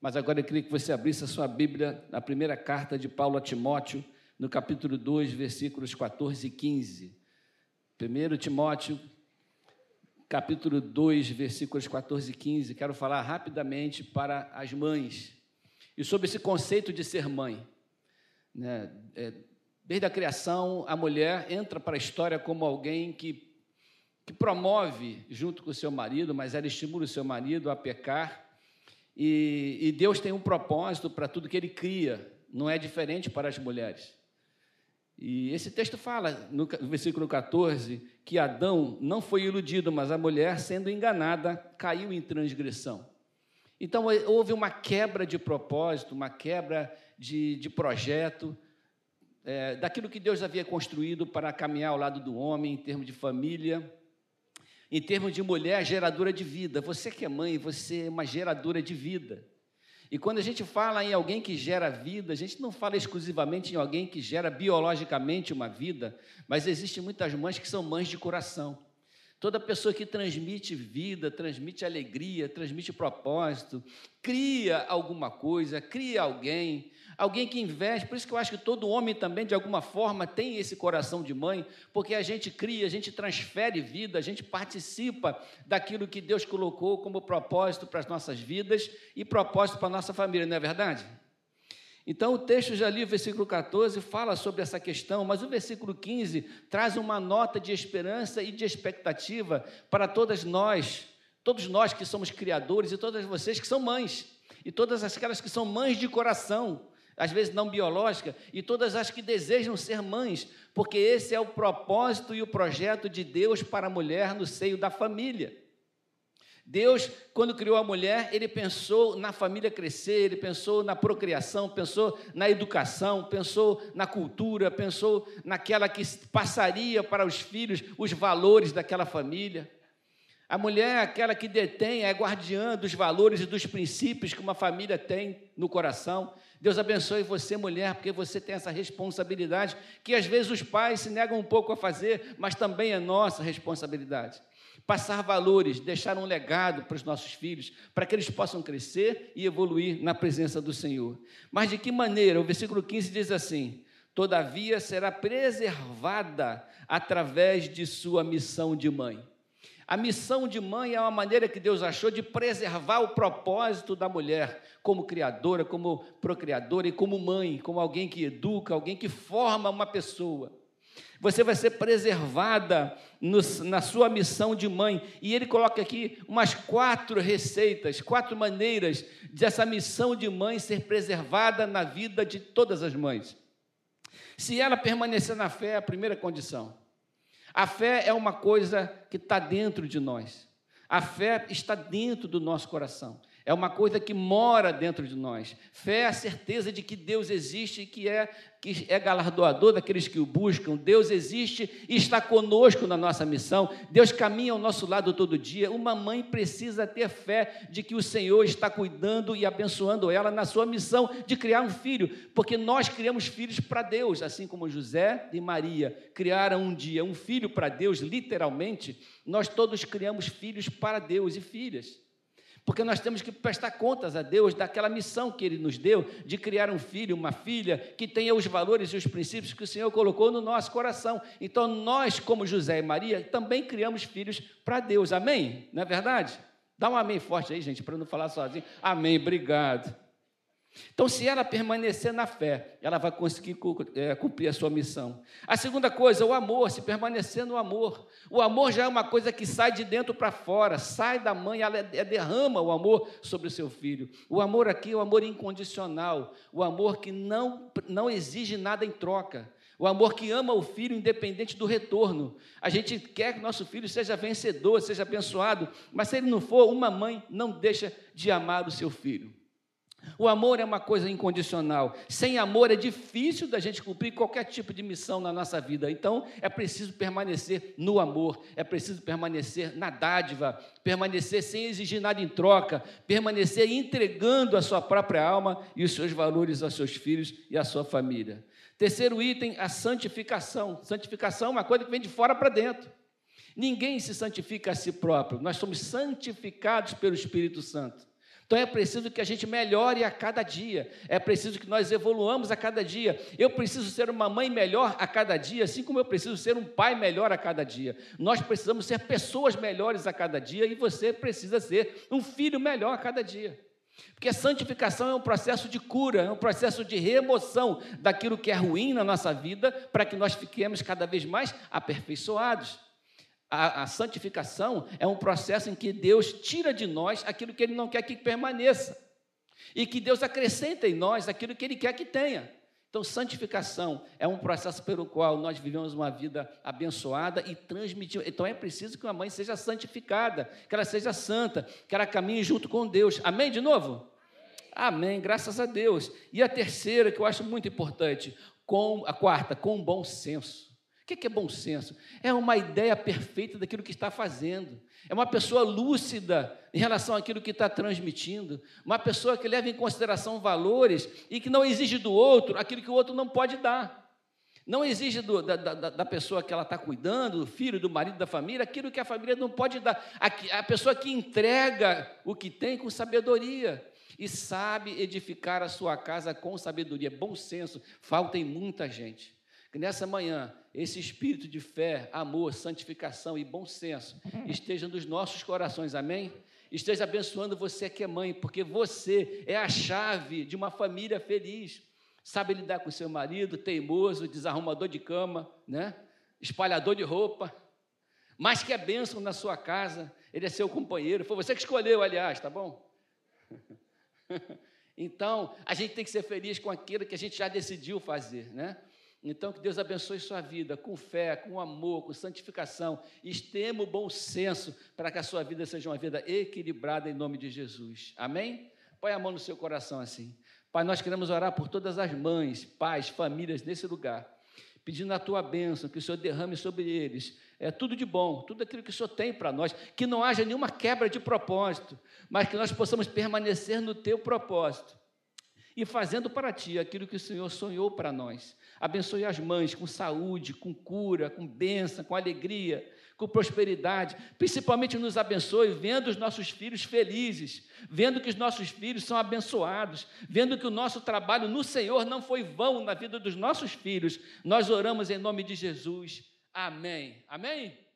Mas agora eu queria que você abrisse a sua Bíblia na primeira carta de Paulo a Timóteo, no capítulo 2, versículos 14 e 15. 1 Timóteo, capítulo 2, versículos 14 e 15. Quero falar rapidamente para as mães e sobre esse conceito de ser mãe. Né? É, desde a criação, a mulher entra para a história como alguém que, que promove, junto com o seu marido, mas ela estimula o seu marido a pecar e, e Deus tem um propósito para tudo que Ele cria, não é diferente para as mulheres. E esse texto fala, no versículo 14, que Adão não foi iludido, mas a mulher, sendo enganada, caiu em transgressão. Então, houve uma quebra de propósito, uma quebra de, de projeto, é, daquilo que Deus havia construído para caminhar ao lado do homem, em termos de família, em termos de mulher geradora de vida. Você que é mãe, você é uma geradora de vida. E quando a gente fala em alguém que gera vida, a gente não fala exclusivamente em alguém que gera biologicamente uma vida, mas existem muitas mães que são mães de coração. Toda pessoa que transmite vida, transmite alegria, transmite propósito, cria alguma coisa, cria alguém, alguém que investe. Por isso que eu acho que todo homem também, de alguma forma, tem esse coração de mãe, porque a gente cria, a gente transfere vida, a gente participa daquilo que Deus colocou como propósito para as nossas vidas e propósito para a nossa família, não é verdade? Então, o texto já li, o versículo 14, fala sobre essa questão, mas o versículo 15 traz uma nota de esperança e de expectativa para todas nós, todos nós que somos criadores e todas vocês que são mães, e todas aquelas que são mães de coração, às vezes não biológica, e todas as que desejam ser mães, porque esse é o propósito e o projeto de Deus para a mulher no seio da família. Deus, quando criou a mulher, ele pensou na família crescer, ele pensou na procriação, pensou na educação, pensou na cultura, pensou naquela que passaria para os filhos os valores daquela família. A mulher é aquela que detém, é guardiã dos valores e dos princípios que uma família tem no coração. Deus abençoe você, mulher, porque você tem essa responsabilidade que às vezes os pais se negam um pouco a fazer, mas também é nossa responsabilidade. Passar valores, deixar um legado para os nossos filhos, para que eles possam crescer e evoluir na presença do Senhor. Mas de que maneira? O versículo 15 diz assim: Todavia será preservada através de sua missão de mãe. A missão de mãe é uma maneira que Deus achou de preservar o propósito da mulher como criadora, como procriadora e como mãe, como alguém que educa, alguém que forma uma pessoa. Você vai ser preservada no, na sua missão de mãe. E ele coloca aqui umas quatro receitas, quatro maneiras dessa missão de mãe ser preservada na vida de todas as mães. Se ela permanecer na fé, é a primeira condição. A fé é uma coisa que está dentro de nós. A fé está dentro do nosso coração. É uma coisa que mora dentro de nós. Fé é a certeza de que Deus existe e que é, que é galardoador daqueles que o buscam. Deus existe e está conosco na nossa missão. Deus caminha ao nosso lado todo dia. Uma mãe precisa ter fé de que o Senhor está cuidando e abençoando ela na sua missão de criar um filho, porque nós criamos filhos para Deus, assim como José e Maria criaram um dia um filho para Deus, literalmente. Nós todos criamos filhos para Deus e filhas porque nós temos que prestar contas a Deus daquela missão que Ele nos deu de criar um filho, uma filha que tenha os valores e os princípios que o Senhor colocou no nosso coração. Então, nós, como José e Maria, também criamos filhos para Deus. Amém? Não é verdade? Dá um amém forte aí, gente, para não falar sozinho. Amém, obrigado. Então, se ela permanecer na fé, ela vai conseguir é, cumprir a sua missão. A segunda coisa, o amor, se permanecer no amor. O amor já é uma coisa que sai de dentro para fora, sai da mãe, ela é, derrama o amor sobre o seu filho. O amor aqui é o amor incondicional, o amor que não, não exige nada em troca. O amor que ama o filho independente do retorno. A gente quer que nosso filho seja vencedor, seja abençoado, mas se ele não for, uma mãe não deixa de amar o seu filho. O amor é uma coisa incondicional. Sem amor é difícil da gente cumprir qualquer tipo de missão na nossa vida. Então, é preciso permanecer no amor, é preciso permanecer na dádiva, permanecer sem exigir nada em troca, permanecer entregando a sua própria alma e os seus valores aos seus filhos e à sua família. Terceiro item, a santificação. Santificação é uma coisa que vem de fora para dentro. Ninguém se santifica a si próprio, nós somos santificados pelo Espírito Santo. Então é preciso que a gente melhore a cada dia, é preciso que nós evoluamos a cada dia. Eu preciso ser uma mãe melhor a cada dia, assim como eu preciso ser um pai melhor a cada dia. Nós precisamos ser pessoas melhores a cada dia e você precisa ser um filho melhor a cada dia. Porque a santificação é um processo de cura, é um processo de remoção daquilo que é ruim na nossa vida, para que nós fiquemos cada vez mais aperfeiçoados. A, a, santificação é um processo em que Deus tira de nós aquilo que Ele não quer que permaneça, e que Deus acrescenta em nós aquilo que Ele quer que tenha. Então, santificação é um processo pelo qual nós vivemos uma vida abençoada e transmitimos. Então, é preciso que uma mãe seja santificada, que ela seja santa, que ela caminhe junto com Deus. Amém? De novo? Amém, graças a Deus. E a terceira, que eu acho muito importante, com a quarta, com bom senso. O que é bom senso? É uma ideia perfeita daquilo que está fazendo. É uma pessoa lúcida em relação àquilo que está transmitindo. Uma pessoa que leva em consideração valores e que não exige do outro aquilo que o outro não pode dar. Não exige do, da, da, da, pessoa que ela está cuidando, do filho, do marido, da família, aquilo que a família não pode dar. A, a pessoa que entrega o que tem com sabedoria e sabe edificar a sua casa com sabedoria. Bom senso, falta em muita gente. Que nessa manhã, esse espírito de fé, amor, santificação e bom senso esteja nos nossos corações, amém? Esteja abençoando você que é mãe, porque você é a chave de uma família feliz. Sabe lidar com seu marido, teimoso, desarrumador de cama, né? espalhador de roupa, mas que é bênção na sua casa, ele é seu companheiro, foi você que escolheu, aliás, tá bom? Então, a gente tem que ser feliz com aquilo que a gente já decidiu fazer, né? Então, que Deus abençoe sua vida com fé, com amor, com santificação. Estema o bom senso para que a sua vida seja uma vida equilibrada em nome de Jesus. Amém? Põe a mão no seu coração assim. Pai, nós queremos orar por todas as mães, pais, famílias nesse lugar, pedindo a tua bênção, que o Senhor derrame sobre eles. É tudo de bom, tudo aquilo que o Senhor tem para nós, que não haja nenhuma quebra de propósito, mas que nós possamos permanecer no teu propósito e fazendo para ti aquilo que o Senhor sonhou para nós. Abençoe as mães com saúde, com cura, com bênção, com alegria, com prosperidade. Principalmente nos abençoe vendo os nossos filhos felizes, vendo que os nossos filhos são abençoados, vendo que o nosso trabalho no Senhor não foi vão na vida dos nossos filhos. Nós oramos em nome de Jesus. Amém. Amém?